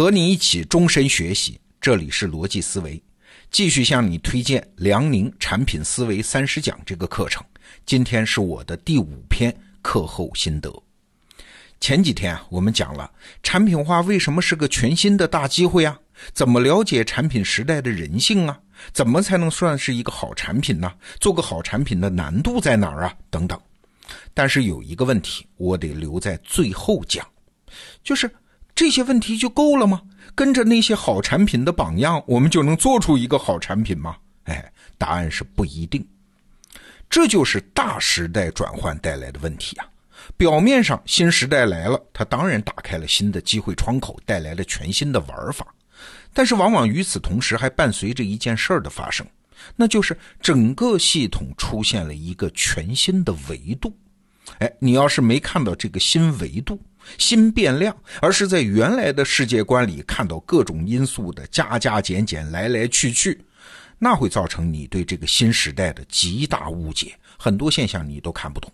和你一起终身学习，这里是逻辑思维，继续向你推荐梁宁产品思维三十讲这个课程。今天是我的第五篇课后心得。前几天啊，我们讲了产品化为什么是个全新的大机会啊？怎么了解产品时代的人性啊？怎么才能算是一个好产品呢？做个好产品的难度在哪儿啊？等等。但是有一个问题，我得留在最后讲，就是这些问题就够了吗？跟着那些好产品的榜样，我们就能做出一个好产品吗？哎，答案是不一定。这就是大时代转换带来的问题啊！表面上新时代来了，它当然打开了新的机会窗口，带来了全新的玩法。但是往往与此同时，还伴随着一件事儿的发生，那就是整个系统出现了一个全新的维度。哎，你要是没看到这个新维度、新变量，而是在原来的世界观里看到各种因素的加加减减、来来去去，那会造成你对这个新时代的极大误解，很多现象你都看不懂。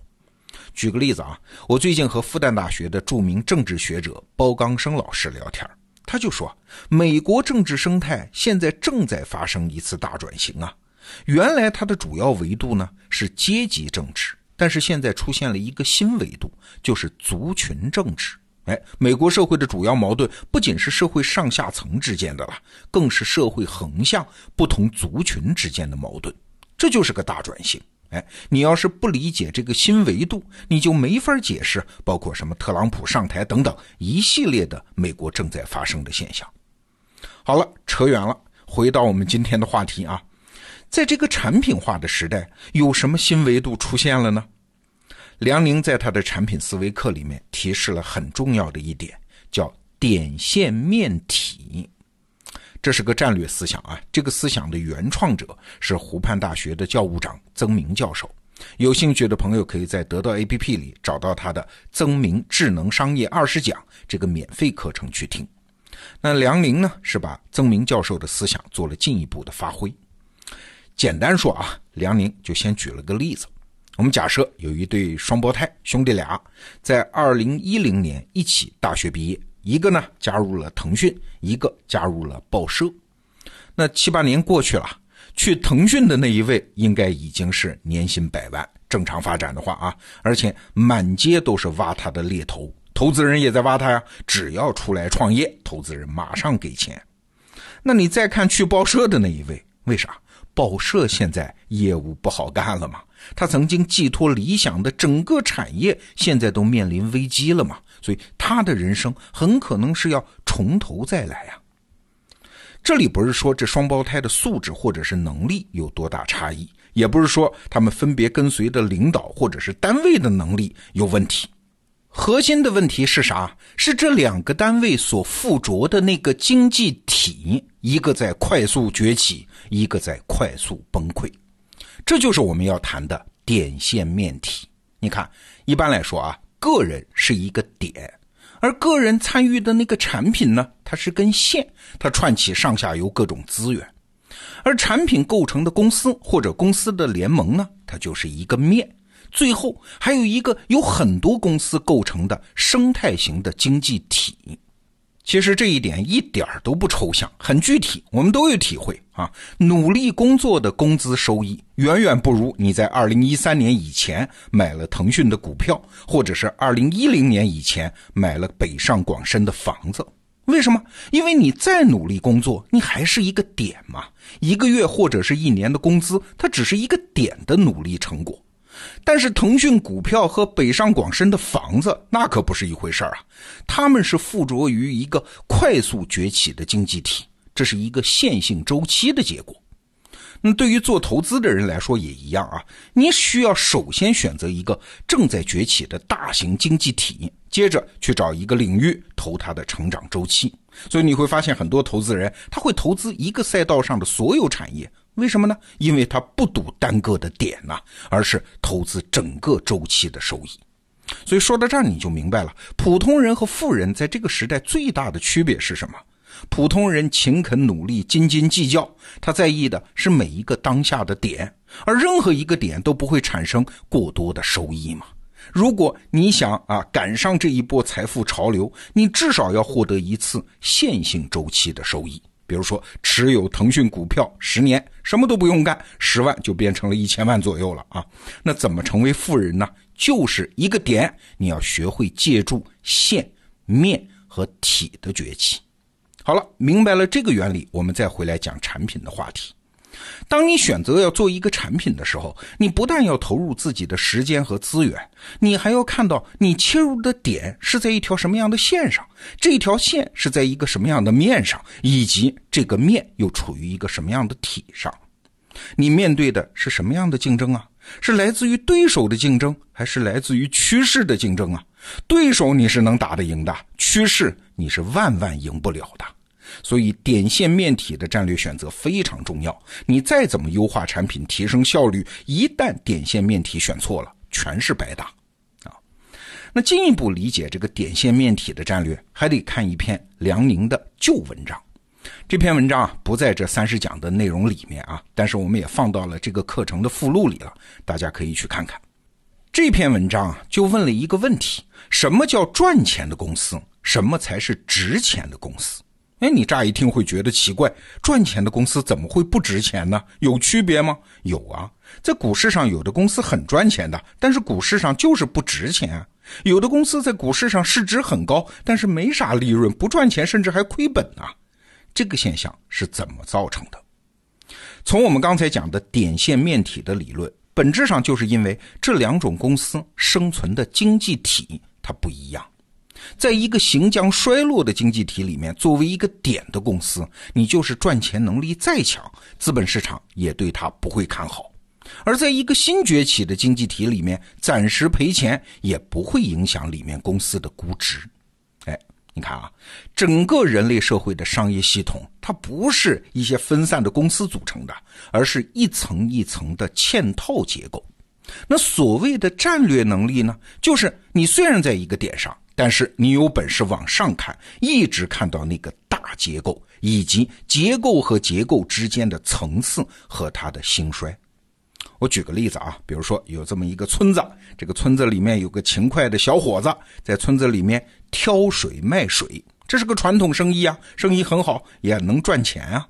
举个例子啊，我最近和复旦大学的著名政治学者包刚生老师聊天，他就说，美国政治生态现在正在发生一次大转型啊，原来它的主要维度呢是阶级政治。但是现在出现了一个新维度，就是族群政治。哎，美国社会的主要矛盾不仅是社会上下层之间的了，更是社会横向不同族群之间的矛盾。这就是个大转型。哎，你要是不理解这个新维度，你就没法解释包括什么特朗普上台等等一系列的美国正在发生的现象。好了，扯远了，回到我们今天的话题啊。在这个产品化的时代，有什么新维度出现了呢？梁宁在他的产品思维课里面提示了很重要的一点，叫点线面体。这是个战略思想啊！这个思想的原创者是湖畔大学的教务长曾明教授。有兴趣的朋友可以在得到 APP 里找到他的《曾明智能商业二十讲》这个免费课程去听。那梁宁呢，是把曾明教授的思想做了进一步的发挥。简单说啊，梁宁就先举了个例子。我们假设有一对双胞胎兄弟俩，在二零一零年一起大学毕业，一个呢加入了腾讯，一个加入了报社。那七八年过去了，去腾讯的那一位应该已经是年薪百万，正常发展的话啊，而且满街都是挖他的猎头，投资人也在挖他呀。只要出来创业，投资人马上给钱。那你再看去报社的那一位，为啥？报社现在业务不好干了嘛？他曾经寄托理想的整个产业，现在都面临危机了嘛？所以他的人生很可能是要从头再来呀。这里不是说这双胞胎的素质或者是能力有多大差异，也不是说他们分别跟随的领导或者是单位的能力有问题。核心的问题是啥？是这两个单位所附着的那个经济体，一个在快速崛起，一个在快速崩溃。这就是我们要谈的点线面体。你看，一般来说啊，个人是一个点，而个人参与的那个产品呢，它是根线，它串起上下游各种资源；而产品构成的公司或者公司的联盟呢，它就是一个面。最后还有一个由很多公司构成的生态型的经济体，其实这一点一点都不抽象，很具体，我们都有体会啊。努力工作的工资收益远远不如你在二零一三年以前买了腾讯的股票，或者是二零一零年以前买了北上广深的房子。为什么？因为你再努力工作，你还是一个点嘛，一个月或者是一年的工资，它只是一个点的努力成果。但是腾讯股票和北上广深的房子那可不是一回事儿啊，他们是附着于一个快速崛起的经济体，这是一个线性周期的结果。那对于做投资的人来说也一样啊，你需要首先选择一个正在崛起的大型经济体，接着去找一个领域投它的成长周期。所以你会发现很多投资人他会投资一个赛道上的所有产业。为什么呢？因为他不赌单个的点呐，而是投资整个周期的收益。所以说到这儿，你就明白了，普通人和富人在这个时代最大的区别是什么？普通人勤恳努力、斤斤计较，他在意的是每一个当下的点，而任何一个点都不会产生过多的收益嘛。如果你想啊赶上这一波财富潮流，你至少要获得一次线性周期的收益。比如说，持有腾讯股票十年，什么都不用干，十万就变成了一千万左右了啊！那怎么成为富人呢？就是一个点，你要学会借助线、面和体的崛起。好了，明白了这个原理，我们再回来讲产品的话题。当你选择要做一个产品的时候，你不但要投入自己的时间和资源，你还要看到你切入的点是在一条什么样的线上，这条线是在一个什么样的面上，以及这个面又处于一个什么样的体上。你面对的是什么样的竞争啊？是来自于对手的竞争，还是来自于趋势的竞争啊？对手你是能打得赢的，趋势你是万万赢不了的。所以点线面体的战略选择非常重要。你再怎么优化产品、提升效率，一旦点线面体选错了，全是白搭啊！那进一步理解这个点线面体的战略，还得看一篇梁宁的旧文章。这篇文章啊，不在这三十讲的内容里面啊，但是我们也放到了这个课程的附录里了，大家可以去看看。这篇文章啊，就问了一个问题：什么叫赚钱的公司？什么才是值钱的公司？哎，你乍一听会觉得奇怪，赚钱的公司怎么会不值钱呢？有区别吗？有啊，在股市上有的公司很赚钱的，但是股市上就是不值钱啊。有的公司在股市上市值很高，但是没啥利润，不赚钱，甚至还亏本啊。这个现象是怎么造成的？从我们刚才讲的点线面体的理论，本质上就是因为这两种公司生存的经济体它不一样。在一个行将衰落的经济体里面，作为一个点的公司，你就是赚钱能力再强，资本市场也对它不会看好；而在一个新崛起的经济体里面，暂时赔钱也不会影响里面公司的估值。哎，你看啊，整个人类社会的商业系统，它不是一些分散的公司组成的，而是一层一层的嵌套结构。那所谓的战略能力呢，就是你虽然在一个点上。但是你有本事往上看，一直看到那个大结构，以及结构和结构之间的层次和它的兴衰。我举个例子啊，比如说有这么一个村子，这个村子里面有个勤快的小伙子，在村子里面挑水卖水，这是个传统生意啊，生意很好，也能赚钱啊。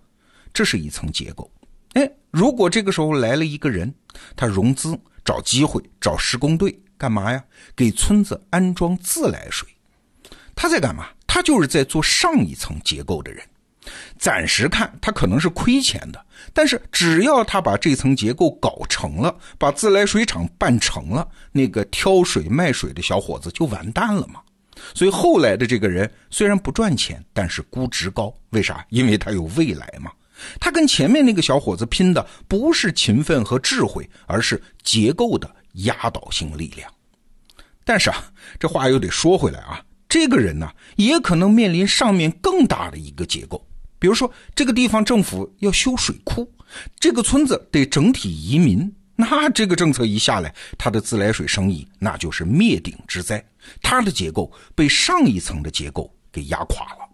这是一层结构。哎，如果这个时候来了一个人，他融资找机会找施工队。干嘛呀？给村子安装自来水，他在干嘛？他就是在做上一层结构的人。暂时看他可能是亏钱的，但是只要他把这层结构搞成了，把自来水厂办成了，那个挑水卖水的小伙子就完蛋了嘛。所以后来的这个人虽然不赚钱，但是估值高。为啥？因为他有未来嘛。他跟前面那个小伙子拼的不是勤奋和智慧，而是结构的。压倒性力量，但是啊，这话又得说回来啊，这个人呢，也可能面临上面更大的一个结构，比如说这个地方政府要修水库，这个村子得整体移民，那这个政策一下来，他的自来水生意那就是灭顶之灾，他的结构被上一层的结构给压垮了。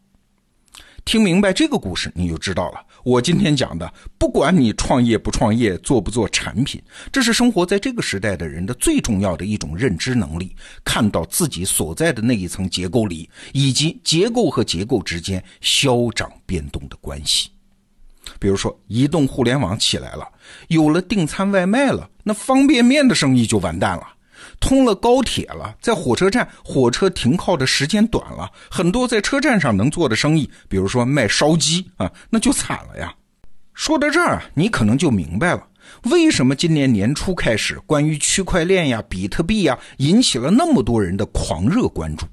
听明白这个故事，你就知道了。我今天讲的，不管你创业不创业，做不做产品，这是生活在这个时代的人的最重要的一种认知能力：看到自己所在的那一层结构里，以及结构和结构之间消长变动的关系。比如说，移动互联网起来了，有了订餐外卖了，那方便面的生意就完蛋了。通了高铁了，在火车站，火车停靠的时间短了，很多在车站上能做的生意，比如说卖烧鸡啊，那就惨了呀。说到这儿啊，你可能就明白了，为什么今年年初开始，关于区块链呀、比特币呀，引起了那么多人的狂热关注。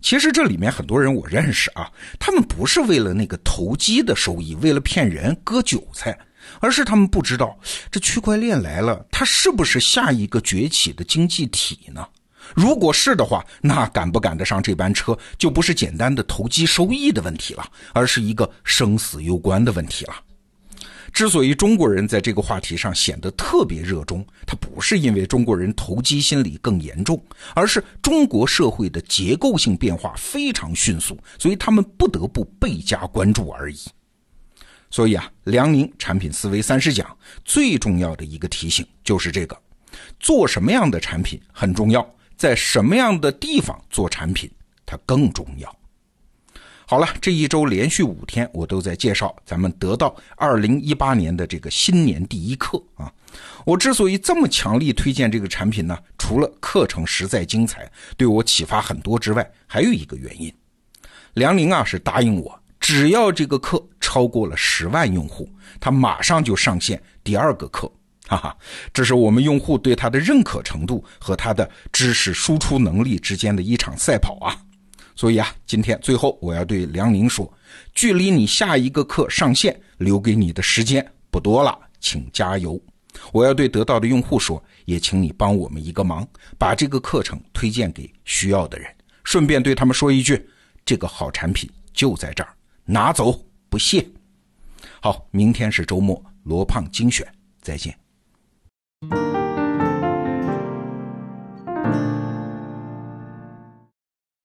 其实这里面很多人我认识啊，他们不是为了那个投机的收益，为了骗人割韭菜。而是他们不知道，这区块链来了，它是不是下一个崛起的经济体呢？如果是的话，那赶不赶得上这班车，就不是简单的投机收益的问题了，而是一个生死攸关的问题了。之所以中国人在这个话题上显得特别热衷，它不是因为中国人投机心理更严重，而是中国社会的结构性变化非常迅速，所以他们不得不倍加关注而已。所以啊，梁宁产品思维三十讲最重要的一个提醒就是这个：做什么样的产品很重要，在什么样的地方做产品，它更重要。好了，这一周连续五天，我都在介绍咱们得到二零一八年的这个新年第一课啊。我之所以这么强力推荐这个产品呢，除了课程实在精彩，对我启发很多之外，还有一个原因，梁宁啊是答应我，只要这个课超过了十万用户，他马上就上线第二个课，哈哈，这是我们用户对他的认可程度和他的知识输出能力之间的一场赛跑啊。所以啊，今天最后我要对梁宁说，距离你下一个课上线留给你的时间不多了，请加油。我要对得到的用户说，也请你帮我们一个忙，把这个课程推荐给需要的人，顺便对他们说一句，这个好产品就在这儿，拿走不谢。好，明天是周末，罗胖精选，再见。